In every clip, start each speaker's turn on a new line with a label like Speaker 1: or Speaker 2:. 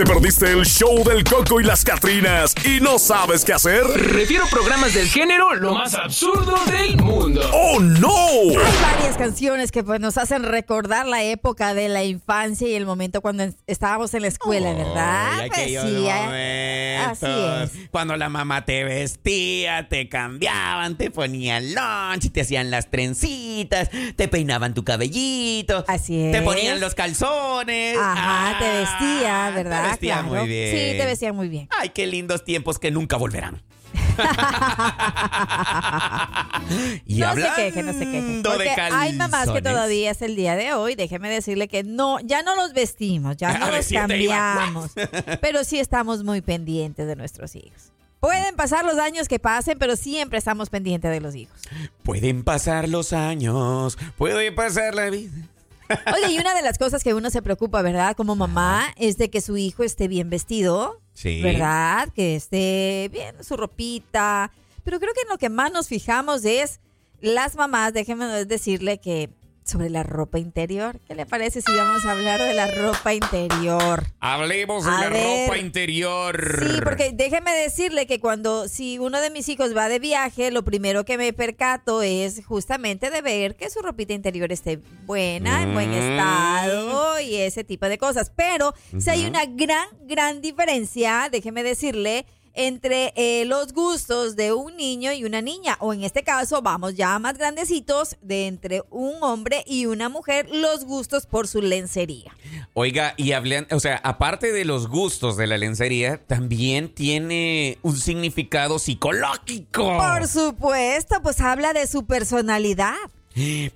Speaker 1: ¿Te perdiste el show del Coco y las Catrinas y no sabes qué hacer?
Speaker 2: Refiero programas del género lo más absurdo del mundo.
Speaker 1: ¡Oh, no!
Speaker 3: Hay varias canciones que pues, nos hacen recordar la época de la infancia y el momento cuando en- estábamos en la escuela, ¿verdad?
Speaker 4: Ay,
Speaker 3: Pues sí, eh, así
Speaker 4: momentos.
Speaker 3: es.
Speaker 4: Cuando la mamá te vestía, te cambiaban, te ponían lunch, te hacían las trencitas, te peinaban tu cabellito.
Speaker 3: Así
Speaker 4: Te
Speaker 3: es.
Speaker 4: ponían los calzones.
Speaker 3: Ajá, te
Speaker 4: Ah,
Speaker 3: vestía, ¿verdad?
Speaker 4: Te vestía
Speaker 3: Claro.
Speaker 4: muy bien.
Speaker 3: Sí, te vestía muy bien.
Speaker 4: Ay, qué lindos tiempos que nunca volverán. y
Speaker 3: no
Speaker 4: hablando
Speaker 3: se queje, no se queje. Porque hay mamás que todavía es el día de hoy. Déjeme decirle que no, ya no los vestimos, ya no los cambiamos. pero sí estamos muy pendientes de nuestros hijos. Pueden pasar los años que pasen, pero siempre estamos pendientes de los hijos.
Speaker 4: Pueden pasar los años, puede pasar la vida.
Speaker 3: Oye, y una de las cosas que uno se preocupa, ¿verdad? Como mamá, es de que su hijo esté bien vestido.
Speaker 4: Sí.
Speaker 3: ¿Verdad? Que esté bien su ropita. Pero creo que en lo que más nos fijamos es las mamás, déjenme decirle que sobre la ropa interior. ¿Qué le parece si vamos a hablar de la ropa interior?
Speaker 4: Hablemos de
Speaker 3: A
Speaker 4: la
Speaker 3: ver.
Speaker 4: ropa interior.
Speaker 3: Sí, porque déjeme decirle que cuando si uno de mis hijos va de viaje, lo primero que me percato es justamente de ver que su ropita interior esté buena, en buen
Speaker 4: Mm.
Speaker 3: estado y ese tipo de cosas. Pero si hay una gran, gran diferencia, déjeme decirle, entre eh, los gustos de un niño y una niña, o en este caso vamos ya más grandecitos, de entre un hombre y una mujer, los gustos por su lencería.
Speaker 4: Oiga, y hablan, o sea, aparte de los gustos de la lencería, también tiene un significado psicológico.
Speaker 3: Por supuesto, pues habla de su personalidad.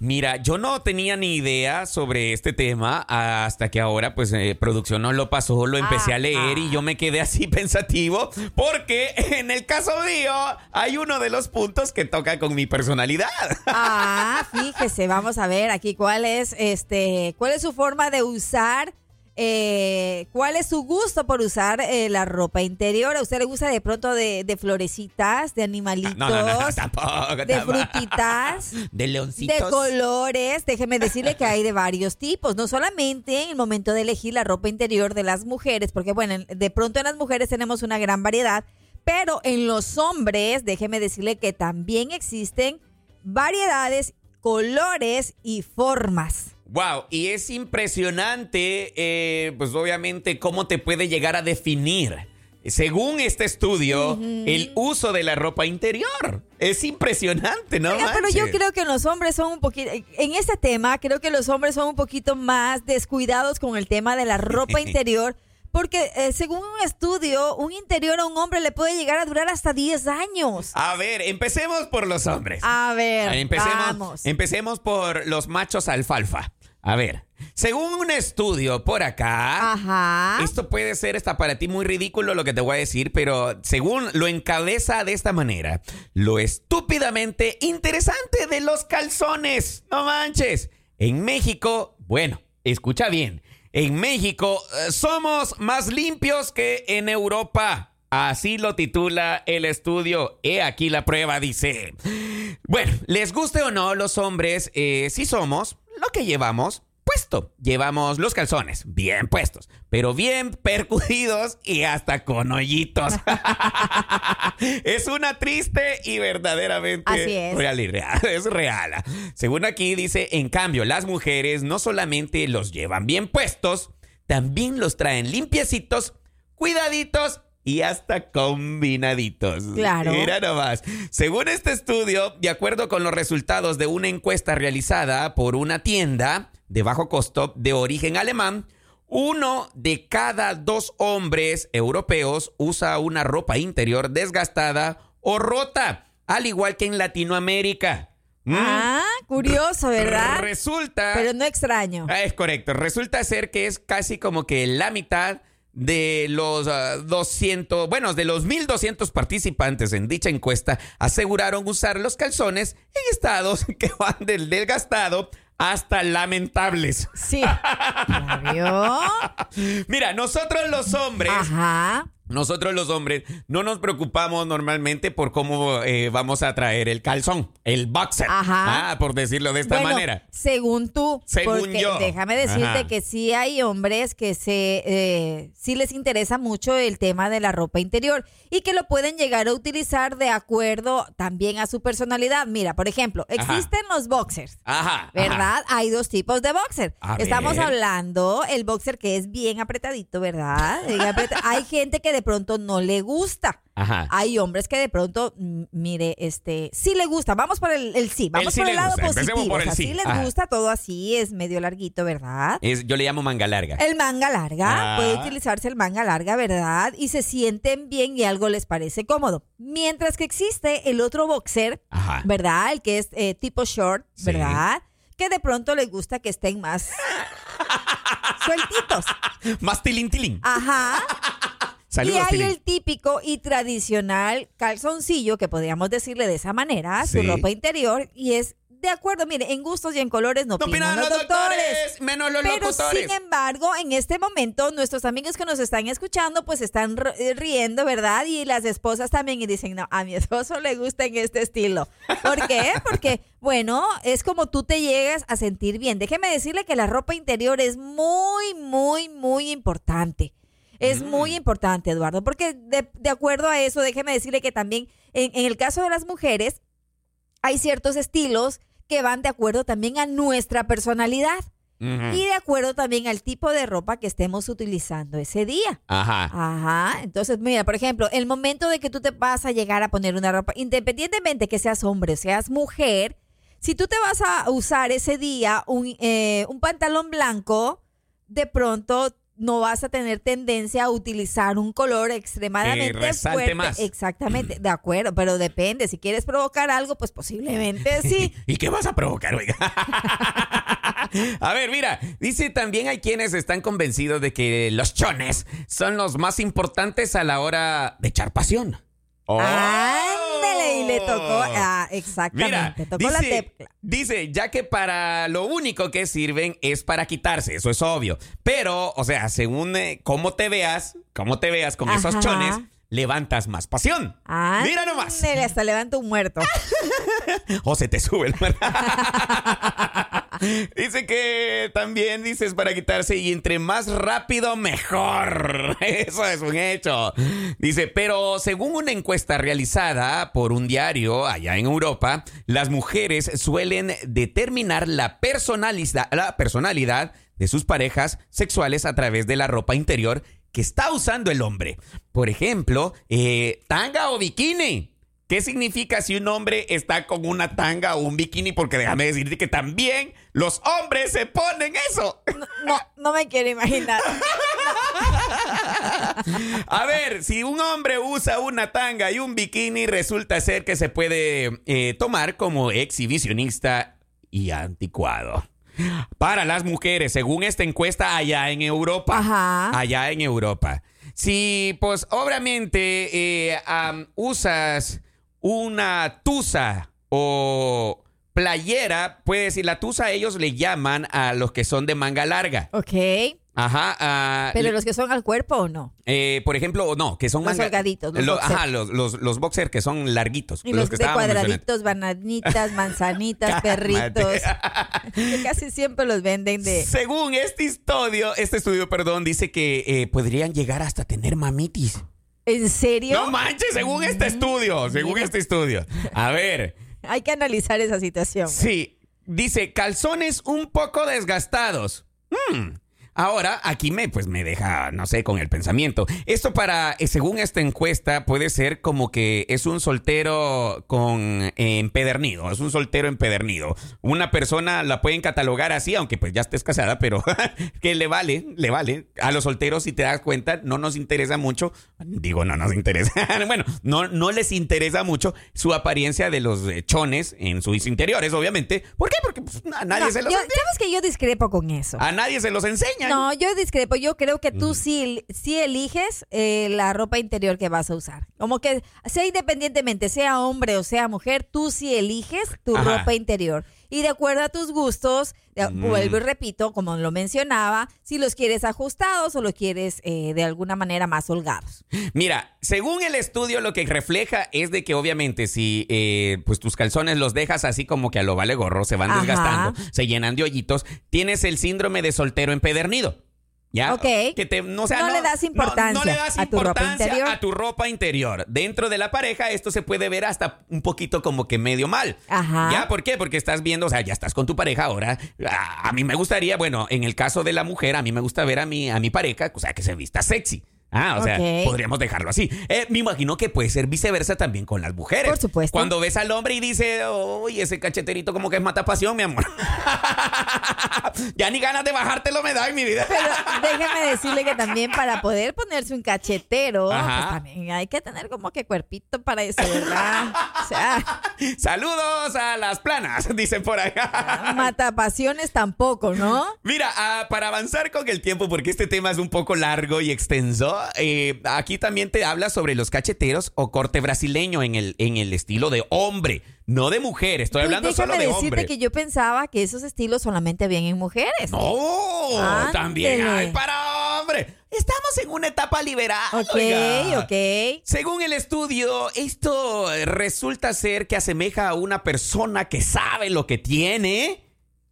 Speaker 4: Mira, yo no tenía ni idea sobre este tema hasta que ahora, pues, eh, producción nos lo pasó, lo empecé a leer y yo me quedé así pensativo porque en el caso mío hay uno de los puntos que toca con mi personalidad.
Speaker 3: Ah, fíjese, vamos a ver aquí cuál es este, cuál es su forma de usar, eh, cuál es su gusto por usar eh, la ropa interior. ¿A usted le gusta de pronto de, de florecitas, de animalitos,
Speaker 4: No, no, no, no, tampoco.
Speaker 3: de frutitas?
Speaker 4: De
Speaker 3: De
Speaker 4: leoncitos.
Speaker 3: colores, déjeme decirle que hay de varios tipos, no solamente en el momento de elegir la ropa interior de las mujeres, porque bueno, en- de pronto en las mujeres tenemos una gran variedad, pero en los hombres, déjeme decirle que también existen variedades, colores y formas.
Speaker 4: Wow, y es impresionante, eh, pues obviamente, cómo te puede llegar a definir. Según este estudio, el uso de la ropa interior. Es impresionante, ¿no?
Speaker 3: Pero yo creo que los hombres son un poquito, en este tema, creo que los hombres son un poquito más descuidados con el tema de la ropa interior, porque eh, según un estudio, un interior a un hombre le puede llegar a durar hasta 10 años.
Speaker 4: A ver, empecemos por los hombres.
Speaker 3: A ver,
Speaker 4: empecemos,
Speaker 3: vamos.
Speaker 4: empecemos por los machos alfalfa. A ver, según un estudio por acá,
Speaker 3: Ajá.
Speaker 4: esto puede ser hasta para ti muy ridículo lo que te voy a decir, pero según lo encabeza de esta manera, lo estúpidamente interesante de los calzones. No manches. En México, bueno, escucha bien. En México eh, somos más limpios que en Europa. Así lo titula el estudio. He aquí la prueba, dice. Bueno, les guste o no, los hombres eh, sí somos lo que llevamos puesto. Llevamos los calzones bien puestos, pero bien percudidos y hasta con hoyitos. es una triste y verdaderamente
Speaker 3: Así es.
Speaker 4: real y real. Es real. Según aquí dice, en cambio, las mujeres no solamente los llevan bien puestos, también los traen limpiecitos, cuidaditos y hasta combinaditos.
Speaker 3: Claro.
Speaker 4: Mira nomás. Según este estudio, de acuerdo con los resultados de una encuesta realizada por una tienda de bajo costo de origen alemán, uno de cada dos hombres europeos usa una ropa interior desgastada o rota, al igual que en Latinoamérica. ¿Mm?
Speaker 3: Ah, curioso, ¿verdad?
Speaker 4: Resulta.
Speaker 3: Pero no extraño.
Speaker 4: Ah, Es correcto. Resulta ser que es casi como que la mitad de los ah, 200, bueno, de los 1200 participantes en dicha encuesta aseguraron usar los calzones en estados que van del desgastado hasta lamentables.
Speaker 3: Sí.
Speaker 4: Mira, nosotros los hombres
Speaker 3: Ajá.
Speaker 4: Nosotros los hombres no nos preocupamos normalmente por cómo eh, vamos a traer el calzón, el boxer.
Speaker 3: Ajá.
Speaker 4: Ah, por decirlo de esta
Speaker 3: Bueno,
Speaker 4: manera.
Speaker 3: Según tú.
Speaker 4: Según
Speaker 3: porque
Speaker 4: yo.
Speaker 3: Déjame decirte
Speaker 4: Ajá.
Speaker 3: que sí hay hombres que se eh, sí les interesa mucho el tema de la ropa interior y que lo pueden llegar a utilizar de acuerdo también a su personalidad. Mira, por ejemplo,
Speaker 4: Ajá.
Speaker 3: existen los boxers.
Speaker 4: Ajá.
Speaker 3: ¿Verdad? Hay dos tipos de boxer.
Speaker 4: A
Speaker 3: Estamos
Speaker 4: ver.
Speaker 3: hablando el boxer que es bien apretadito, ¿verdad? Bien Hay gente que de pronto no le gusta.
Speaker 4: Ajá.
Speaker 3: Hay hombres que de pronto, mire, este, sí le gusta. Vamos por el, el sí, vamos
Speaker 4: sí
Speaker 3: por el lado
Speaker 4: gusta.
Speaker 3: Positivo.
Speaker 4: por
Speaker 3: o
Speaker 4: el
Speaker 3: sea,
Speaker 4: sí.
Speaker 3: sí les
Speaker 4: Ajá.
Speaker 3: gusta todo así, es medio larguito, ¿verdad?
Speaker 4: Es- yo le llamo manga larga.
Speaker 3: El manga larga,
Speaker 4: Ah.
Speaker 3: puede utilizarse el manga larga, ¿verdad? Y se sienten bien y algo les parece cómodo. Mientras que existe el otro boxer,
Speaker 4: Ajá.
Speaker 3: ¿verdad? El que es eh, tipo short,
Speaker 4: Sí.
Speaker 3: ¿verdad? Que de pronto les gusta que estén más sueltitos.
Speaker 4: Más tilín tilín.
Speaker 3: Ajá.
Speaker 4: Saludos,
Speaker 3: y hay
Speaker 4: tilín.
Speaker 3: el típico y tradicional calzoncillo, que podríamos decirle de esa manera,
Speaker 4: Sí.
Speaker 3: su ropa interior, y es de acuerdo, mire, en gustos y en colores no,
Speaker 4: No opinan los doctores, menos los
Speaker 3: Pero
Speaker 4: locutores.
Speaker 3: sin embargo, en este momento, nuestros amigos que nos están escuchando, pues están r- eh, riendo, ¿verdad? Y las esposas también y dicen, no, a mi esposo le gusta en este estilo. ¿Por qué? Porque, bueno, es como tú te llegas a sentir bien. Déjeme decirle que la ropa interior es muy, muy, muy importante. Es
Speaker 4: Mm.
Speaker 3: muy importante, Eduardo, porque de, de acuerdo a eso, déjeme decirle que también en, en el caso de las mujeres, hay ciertos estilos que van de acuerdo también a nuestra personalidad y de acuerdo también al tipo de ropa que estemos utilizando ese día.
Speaker 4: Ajá.
Speaker 3: Ajá, entonces mira, por ejemplo, el momento de que tú te vas a llegar a poner una ropa, independientemente que seas hombre o seas mujer, si tú te vas a usar ese día un, eh, un pantalón blanco, de pronto no vas a tener tendencia a utilizar un color extremadamente
Speaker 4: Que resalte
Speaker 3: fuerte.
Speaker 4: más.
Speaker 3: Exactamente, de acuerdo, pero depende. Si quieres provocar algo, pues posiblemente sí.
Speaker 4: ¿Y qué vas a provocar, oiga? A ver, mira, dice también hay quienes están convencidos de que los chones son los más importantes a la hora de echar pasión. Oh.
Speaker 3: Ándale, y le tocó. Ah, exactamente.
Speaker 4: Mira,
Speaker 3: tocó la
Speaker 4: dice,
Speaker 3: tecla.
Speaker 4: dice, ya que para lo único que sirven es para quitarse, eso es obvio. Pero, o sea, según eh, cómo te veas, cómo te veas con esos chones, levantas más pasión. Mira nomás.
Speaker 3: Hasta levanta un muerto.
Speaker 4: O se te sube el muerto. Dice que también dices para quitarse y entre más rápido mejor. Eso es un hecho. Dice, pero según una encuesta realizada por un diario allá en Europa, las mujeres suelen determinar la personalidad, la personalidad de sus parejas sexuales a través de la ropa interior que está usando el hombre. Por ejemplo, eh, tanga o bikini. ¿Qué significa si un hombre está con una tanga o un bikini? Porque déjame decirte que también los hombres se ponen eso.
Speaker 3: No, no me quiero imaginar.
Speaker 4: A ver, si un hombre usa una tanga y un bikini, resulta ser que se puede eh, tomar como exhibicionista y anticuado. Para las mujeres, según esta encuesta allá en Europa.
Speaker 3: Ajá.
Speaker 4: Allá en Europa. Si, pues, obviamente eh, usas una tusa o playera, puedes decir, la tusa ellos le llaman a los que son de manga larga.
Speaker 3: Ok.
Speaker 4: Ajá. ah,
Speaker 3: Pero los que son al cuerpo o no.
Speaker 4: eh, por ejemplo, no, que son
Speaker 3: Los
Speaker 4: manga-
Speaker 3: holgaditos, los
Speaker 4: Lo- ajá, los, los, los boxers que son larguitos.
Speaker 3: Y los,
Speaker 4: que
Speaker 3: de cuadraditos, bananitas, manzanitas, perritos. que casi siempre los venden de.
Speaker 4: Según este estudio, este estudio, perdón, dice que eh, podrían llegar hasta tener mamitis.
Speaker 3: ¿En serio?
Speaker 4: No manches, según este estudio, según este estudio. A ver,
Speaker 3: Hay que analizar esa situación.
Speaker 4: sí, dice calzones un poco desgastados. Hmm. Ahora, aquí me, pues me deja, no sé, con el pensamiento. Esto para, eh, según esta encuesta, puede ser como que es un soltero con eh, empedernido, es un soltero empedernido. Una persona la pueden catalogar así, aunque pues ya estés casada, pero que le vale, le vale. A los solteros, si te das cuenta, no nos interesa mucho, digo, no nos interesa, bueno, no, no les interesa mucho su apariencia de los eh, chones en sus interiores, obviamente. ¿Por qué? Porque pues, a nadie
Speaker 3: No,
Speaker 4: se los
Speaker 3: yo-
Speaker 4: enseña.
Speaker 3: ¿Sabes que yo discrepo con eso?
Speaker 4: A nadie se los enseña.
Speaker 3: No, yo discrepo. Yo creo que tú sí, sí eliges eh, la ropa interior que vas a usar. Como que sea independientemente, sea hombre o sea mujer, tú sí eliges tu
Speaker 4: Ajá.
Speaker 3: ropa interior. y de acuerdo a tus gustos,
Speaker 4: Mm.
Speaker 3: vuelvo y repito, como lo mencionaba, si los quieres ajustados o los quieres eh, de alguna manera más holgados.
Speaker 4: Mira, según el estudio lo que refleja es de que obviamente si eh, pues tus calzones los dejas así como que a lo vale gorro, se van
Speaker 3: Ajá.
Speaker 4: desgastando, se llenan de hoyitos, tienes el síndrome de soltero empedernido. ¿Ya?
Speaker 3: Ok.
Speaker 4: Que te, no, o sea,
Speaker 3: No le das
Speaker 4: no-
Speaker 3: importancia
Speaker 4: no le das
Speaker 3: a tu ropa
Speaker 4: importancia a tu ropa interior. Dentro de la pareja esto se puede ver hasta un poquito como que medio mal.
Speaker 3: Ajá.
Speaker 4: ¿Ya? ¿Por qué? Porque estás viendo, o sea, ya estás con tu pareja ahora. A, a mí me gustaría, bueno, en el caso de la mujer, a mí me gusta ver a mi, a mi pareja, o sea, que se vista sexy. Ah, o sea, podríamos dejarlo así. Eh, me imagino que puede ser viceversa también con las mujeres.
Speaker 3: Por supuesto.
Speaker 4: Cuando ves al hombre y dice, uy, ese cacheterito como que es matapasión, mi amor. ya ni ganas de bajártelo me da en mi vida.
Speaker 3: Pero déjeme decirle que también para poder ponerse un cachetero, pues también hay que tener como que cuerpito para eso, ¿verdad? O sea,
Speaker 4: Saludos a las planas, dicen por acá.
Speaker 3: matapasiones tampoco, ¿no?
Speaker 4: Mira, ah, para avanzar con el tiempo, porque este tema es un poco largo y extenso, eh, aquí también te habla sobre los cacheteros o corte brasileño en el, en el estilo de hombre, no de mujer. Estoy
Speaker 3: Pues
Speaker 4: hablando solo de
Speaker 3: decirte
Speaker 4: hombre.
Speaker 3: que yo pensaba que esos estilos solamente habían en mujeres.
Speaker 4: No, también hay para hombre. Estamos en una etapa liberal.
Speaker 3: Ok,
Speaker 4: oiga.
Speaker 3: ok.
Speaker 4: Según el estudio, esto resulta ser que asemeja a una persona que sabe lo que tiene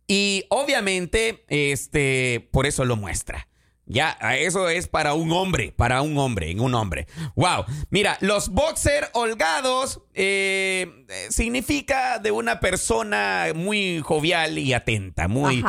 Speaker 4: y obviamente, este, por eso lo muestra. Ya, eso es para un hombre, para un hombre, en un hombre. Wow. Mira, los boxer holgados eh, significa de una persona muy jovial y atenta, muy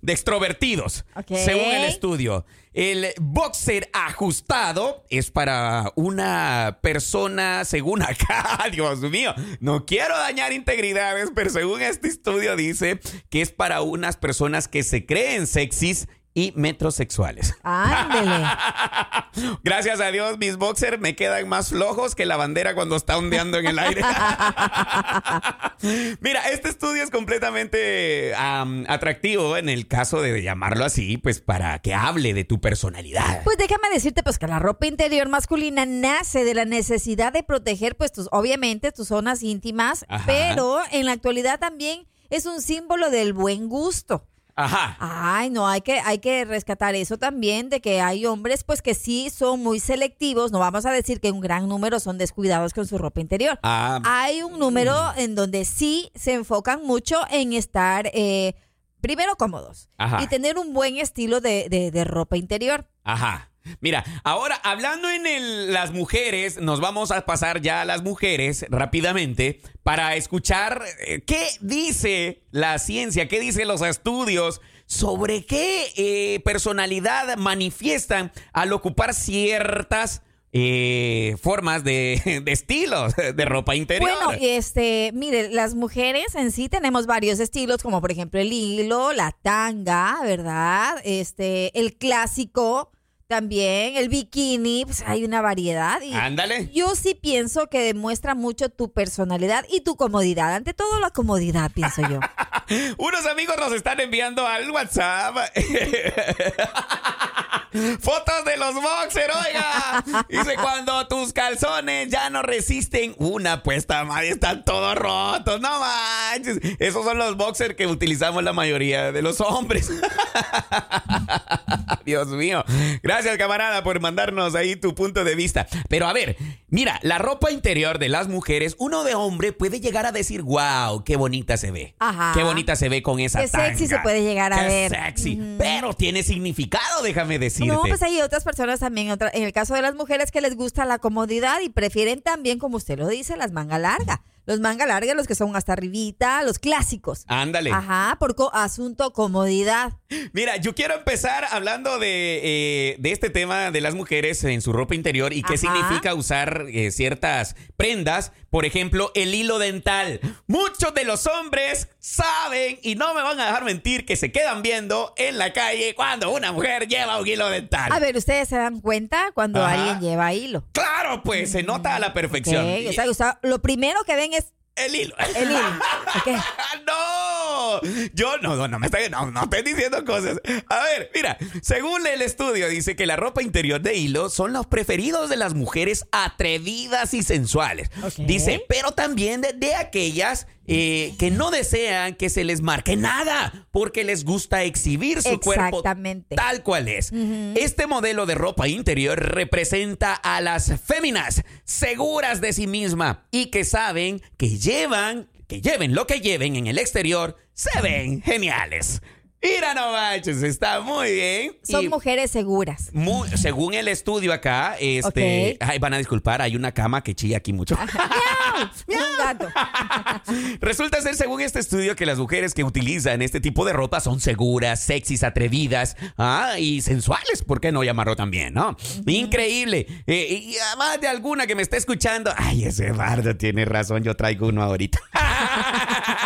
Speaker 4: de extrovertidos, según el estudio. El boxer ajustado es para una persona, según acá, Dios mío, no quiero dañar integridades, pero según este estudio dice que es para unas personas que se creen sexys y metrosexuales.
Speaker 3: Ándele.
Speaker 4: Gracias a Dios, mis boxers me quedan más flojos que la bandera cuando está ondeando en el aire. Mira, este estudio es completamente am, atractivo en el caso de llamarlo así, pues para que hable de tu personalidad.
Speaker 3: Pues déjame decirte pues que la ropa interior masculina nace de la necesidad de proteger pues tus obviamente tus zonas íntimas,
Speaker 4: Ajá.
Speaker 3: pero en la actualidad también es un símbolo del buen gusto.
Speaker 4: Ajá.
Speaker 3: Ay, no, hay que, hay que rescatar eso también, de que hay hombres pues que sí son muy selectivos, no vamos a decir que un gran número son descuidados con su ropa interior.
Speaker 4: Ah,
Speaker 3: Hay un número en donde sí se enfocan mucho en estar, eh, primero cómodos
Speaker 4: Ajá.
Speaker 3: y tener un buen estilo de, de- de ropa interior.
Speaker 4: Ajá. Mira, ahora hablando en el- las mujeres, nos vamos a pasar ya a las mujeres rápidamente para escuchar eh, qué dice la ciencia, qué dicen los estudios sobre qué eh, personalidad manifiestan al ocupar ciertas eh, formas de, de estilos de ropa interior.
Speaker 3: Bueno, este, mire, las mujeres en sí tenemos varios estilos, como por ejemplo el hilo, la tanga, ¿verdad? Este, el clásico también, el bikini, pues hay una variedad. Y
Speaker 4: Ándale.
Speaker 3: yo sí pienso que demuestra mucho tu personalidad y tu comodidad. Ante todo, la comodidad, pienso yo.
Speaker 4: Unos amigos nos están enviando al WhatsApp fotos de los boxers, oiga. Dice, cuando tus calzones ya no resisten una puesta madre, están todos rotos, no manches. Esos son los boxers que utilizamos la mayoría de los hombres. Dios mío. Gracias, camarada, por mandarnos ahí tu punto de vista. Pero a ver, mira, la ropa interior de las mujeres, uno de hombre puede llegar a decir, wow, qué bonita se ve.
Speaker 3: Ajá.
Speaker 4: Qué bonita se ve con esa
Speaker 3: Qué sexy se puede llegar a
Speaker 4: Qué
Speaker 3: ver.
Speaker 4: sexy. Pero tiene significado, déjame
Speaker 3: No, pues hay otras personas también, otra- en el caso de las mujeres que les gusta la comodidad y prefieren también, como usted lo dice, las manga larga. Los manga larga, los que son hasta arribita, los clásicos.
Speaker 4: Ándale.
Speaker 3: Ajá, por co- asunto comodidad.
Speaker 4: Mira, yo quiero empezar hablando de, eh, de este tema de las mujeres en su ropa interior y qué significa usar eh, ciertas prendas. Por ejemplo, el hilo dental. Muchos de los hombres saben y no me van a dejar mentir que se quedan viendo en la calle cuando una mujer lleva un hilo dental.
Speaker 3: A ver, ¿ustedes se dan cuenta cuando
Speaker 4: Ajá.
Speaker 3: alguien lleva hilo?
Speaker 4: Claro, pues se nota a la perfección.
Speaker 3: Ok, o sea, o sea, lo primero que ven es
Speaker 4: el hilo.
Speaker 3: el hilo. Ok.
Speaker 4: ¡No! yo, no, no, no me estoy, no, no estoy diciendo cosas. A ver, mira, según el estudio dice que la ropa interior de hilo son los preferidos de las mujeres atrevidas y sensuales.
Speaker 3: Ok.
Speaker 4: Dice, pero también de, de aquellas eh, que no desean que se les marque nada porque les gusta exhibir su cuerpo tal cual es. Este modelo de ropa interior representa a las féminas seguras de sí misma y que saben que llevan, que lleven lo que lleven en el exterior, se ven geniales. Mira, no manches, está muy bien.
Speaker 3: Son
Speaker 4: Y-
Speaker 3: mujeres seguras.
Speaker 4: muy- según el estudio acá, este, ay, van a disculpar, hay una cama que chilla aquí mucho. Resulta ser, según este estudio, que las mujeres que utilizan este tipo de ropa son seguras, sexys, atrevidas ah, y sensuales. ¿Por qué no llamarlo también, no? Increíble. Eh, y además de alguna que me está escuchando, ay, ese bardo tiene razón, yo traigo uno ahorita.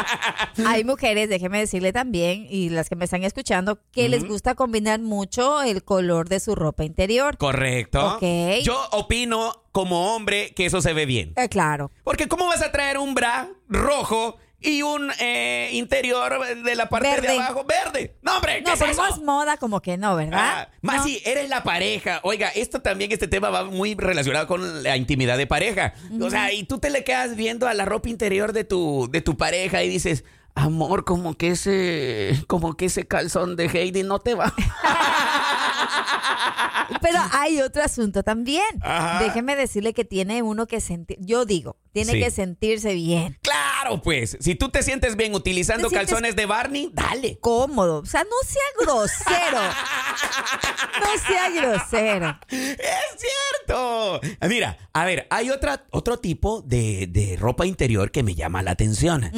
Speaker 3: Hay mujeres, déjeme decirle también, y las que me están escuchando, que les gusta combinar mucho el color de su ropa interior.
Speaker 4: Correcto.
Speaker 3: Ok.
Speaker 4: Yo opino como hombre que eso se ve bien.
Speaker 3: Eh, claro.
Speaker 4: Porque ¿cómo vas a traer un bra rojo y un eh, interior de la parte
Speaker 3: Verde.
Speaker 4: de abajo verde? No, hombre, ¿qué
Speaker 3: No,
Speaker 4: es
Speaker 3: pero es moda como que no, ¿verdad?
Speaker 4: Ah, más
Speaker 3: No.
Speaker 4: si eres la pareja. Oiga, esto también, este tema va muy relacionado con la intimidad de pareja. O sea, y tú te le quedas viendo a la ropa interior de tu, de tu pareja y dices, amor, como que ese, como que ese calzón de Heidi no te va.
Speaker 3: Pero hay otro asunto también.
Speaker 4: Ajá.
Speaker 3: Déjeme decirle que tiene uno que sentir, yo digo, tiene
Speaker 4: Sí.
Speaker 3: que sentirse bien,
Speaker 4: claro, pues, si tú te sientes bien utilizando
Speaker 3: sientes-
Speaker 4: calzones de Barney, dale.
Speaker 3: cómodo. O sea, no sea grosero. No sea grosero.
Speaker 4: ¡Es cierto! Mira, a ver, hay otra, otro tipo de, de ropa interior que me llama la atención.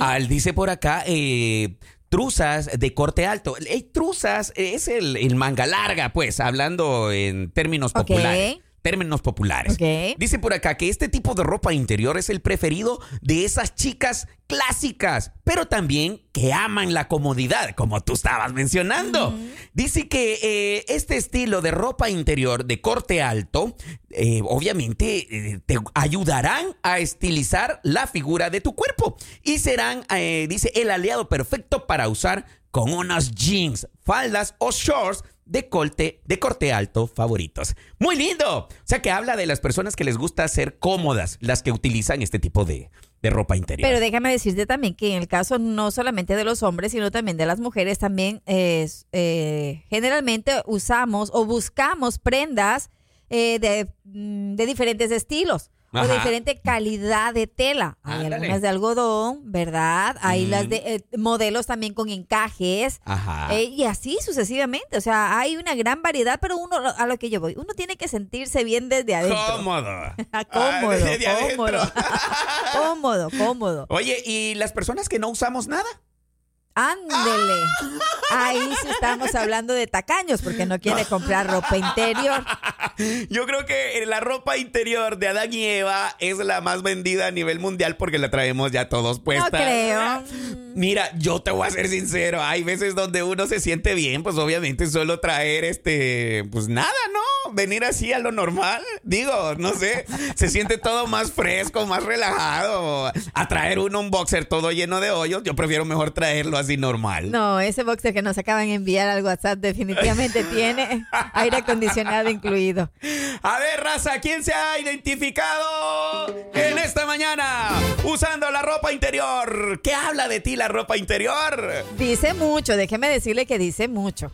Speaker 4: Al dice por acá, eh, truzas de corte alto. Eh, truzas es el, el manga larga, pues, hablando en términos populares. Términos populares. Dice por acá que este tipo de ropa interior es el preferido de esas chicas clásicas, pero también que aman la comodidad, como tú estabas mencionando. Dice que eh, este estilo de ropa interior de corte alto, eh, obviamente, eh, te ayudarán a estilizar la figura de tu cuerpo y serán, dice, el aliado perfecto para usar con unos jeans, faldas o shorts de corte, de corte alto favoritos. Muy lindo. O sea que habla de las personas que les gusta ser cómodas, las que utilizan este tipo de, de ropa interior.
Speaker 3: Pero déjame decirte también que en el caso no solamente de los hombres, sino también de las mujeres, también eh, generalmente usamos o buscamos prendas eh, de, mm, de diferentes estilos. O
Speaker 4: Ajá.
Speaker 3: diferente calidad de tela. Hay
Speaker 4: Ándale.
Speaker 3: algunas de algodón, ¿verdad? Hay
Speaker 4: Mm.
Speaker 3: las de eh, modelos también con encajes.
Speaker 4: Ajá.
Speaker 3: eh, y así sucesivamente. O sea, hay una gran variedad, pero uno, a lo que yo voy, uno tiene que sentirse bien desde adentro.
Speaker 4: Cómodo.
Speaker 3: cómodo,
Speaker 4: Ah, desde
Speaker 3: cómodo.
Speaker 4: adentro.
Speaker 3: cómodo, cómodo.
Speaker 4: Oye, ¿y las personas que no usamos nada?
Speaker 3: Ándele. Ahí sí estamos hablando de tacaños porque no quiere comprar ropa interior.
Speaker 4: Yo creo que la ropa interior de Adán y Eva es la más vendida a nivel mundial porque la traemos ya todos puesta.
Speaker 3: No creo.
Speaker 4: Mira, yo te voy a ser sincero, hay veces donde uno se siente bien, pues obviamente solo traer este, pues nada, ¿no? Venir así a lo normal, digo, no sé, se siente todo más fresco, más relajado. A traer uno un boxer todo lleno de hoyos, yo prefiero mejor traerlo así normal.
Speaker 3: No, ese boxer que nos acaban de enviar al WhatsApp definitivamente tiene aire acondicionado incluido.
Speaker 4: A ver, raza, ¿quién se ha identificado en esta mañana usando la ropa interior? ¿Qué habla de ti la ropa interior?
Speaker 3: Dice mucho, déjeme decirle que dice mucho.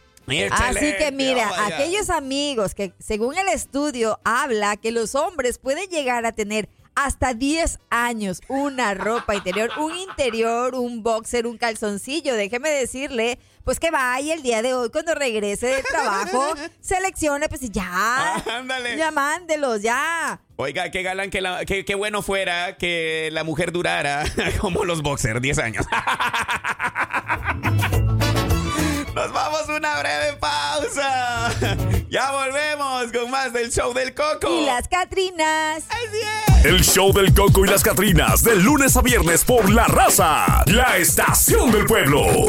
Speaker 3: Así que mira, aquellos amigos que según el estudio habla que los hombres pueden llegar a tener hasta 10 años una ropa interior, un interior, un boxer, un calzoncillo, déjeme decirle, pues que vaya el día de hoy cuando regrese del trabajo, seleccione, pues ya,
Speaker 4: Ándale.
Speaker 3: ya mándelos, ya.
Speaker 4: Oiga, qué galán, que la- bueno fuera que la mujer durara como los boxers, 10 años. Vamos a una breve pausa. Ya volvemos con más del show del Coco.
Speaker 3: Y las Catrinas.
Speaker 4: Así es.
Speaker 1: El show del Coco y las Catrinas, de lunes a viernes por La Raza, la estación del pueblo.